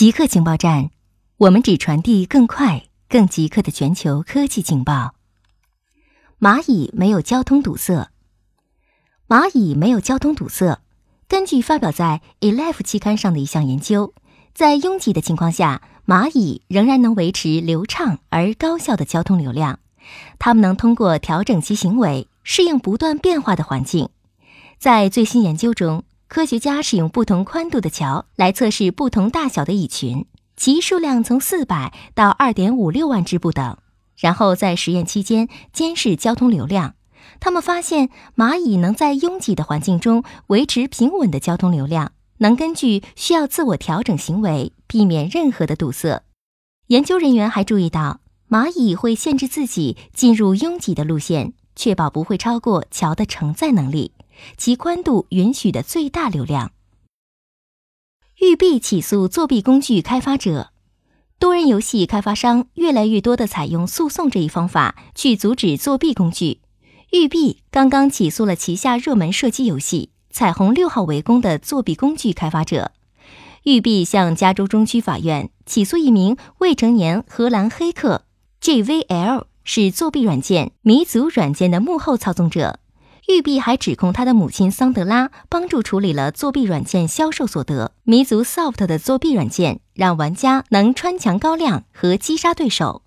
极客情报站，我们只传递更快、更极客的全球科技情报。蚂蚁没有交通堵塞。蚂蚁没有交通堵塞。根据发表在《Elev》期刊上的一项研究，在拥挤的情况下，蚂蚁仍然能维持流畅而高效的交通流量。它们能通过调整其行为，适应不断变化的环境。在最新研究中，科学家使用不同宽度的桥来测试不同大小的蚁群，其数量从四百到二点五六万只不等。然后在实验期间监视交通流量，他们发现蚂蚁能在拥挤的环境中维持平稳的交通流量，能根据需要自我调整行为，避免任何的堵塞。研究人员还注意到，蚂蚁会限制自己进入拥挤的路线，确保不会超过桥的承载能力。其宽度允许的最大流量。育碧起诉作弊工具开发者，多人游戏开发商越来越多地采用诉讼这一方法去阻止作弊工具。育碧刚刚起诉了旗下热门射击游戏《彩虹六号：围攻》的作弊工具开发者。育碧向加州中区法院起诉一名未成年荷兰黑客 JVL，是作弊软件迷族软件的幕后操纵者。育碧还指控他的母亲桑德拉帮助处理了作弊软件销售所得。迷族 Soft 的作弊软件让玩家能穿墙高亮和击杀对手。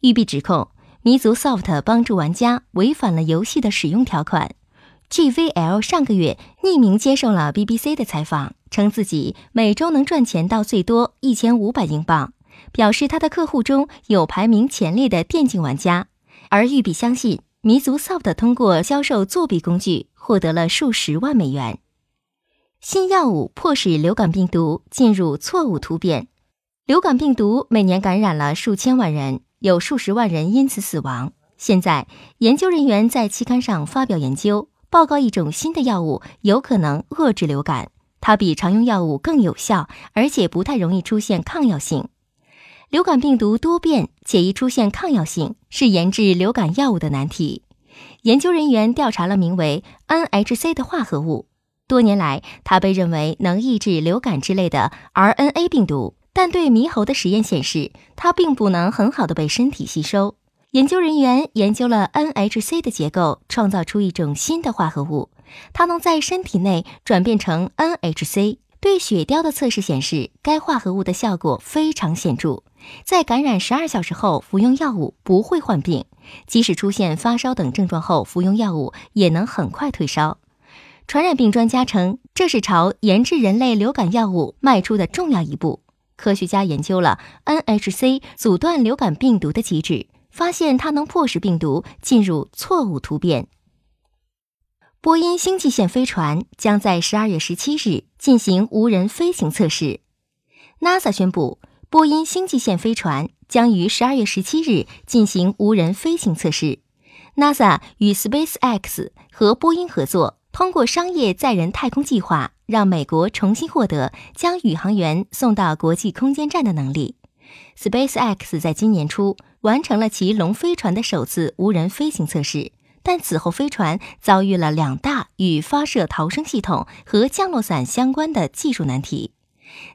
育碧指控迷族 Soft 帮助玩家违反了游戏的使用条款。GVL 上个月匿名接受了 BBC 的采访，称自己每周能赚钱到最多一千五百英镑，表示他的客户中有排名前列的电竞玩家。而育碧相信。迷族 Soft 通过销售作弊工具获得了数十万美元。新药物迫使流感病毒进入错误突变。流感病毒每年感染了数千万人，有数十万人因此死亡。现在，研究人员在期刊上发表研究报告，一种新的药物有可能遏制流感。它比常用药物更有效，而且不太容易出现抗药性。流感病毒多变且易出现抗药性，是研制流感药物的难题。研究人员调查了名为 NHC 的化合物，多年来它被认为能抑制流感之类的 RNA 病毒，但对猕猴的实验显示，它并不能很好的被身体吸收。研究人员研究了 NHC 的结构，创造出一种新的化合物，它能在身体内转变成 NHC。对血貂的测试显示，该化合物的效果非常显著。在感染十二小时后服用药物不会患病，即使出现发烧等症状后服用药物也能很快退烧。传染病专家称，这是朝研制人类流感药物迈出的重要一步。科学家研究了 NHC 阻断流感病毒的机制，发现它能迫使病毒进入错误突变。波音星际线飞船将在十二月十七日进行无人飞行测试。NASA 宣布。波音星际线飞船将于十二月十七日进行无人飞行测试。NASA 与 SpaceX 和波音合作，通过商业载人太空计划，让美国重新获得将宇航员送到国际空间站的能力。SpaceX 在今年初完成了其龙飞船的首次无人飞行测试，但此后飞船遭遇了两大与发射逃生系统和降落伞相关的技术难题。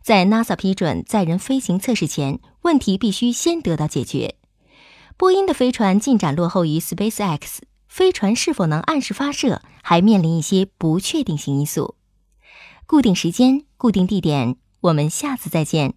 在 NASA 批准载人飞行测试前，问题必须先得到解决。波音的飞船进展落后于 SpaceX，飞船是否能按时发射还面临一些不确定性因素。固定时间，固定地点，我们下次再见。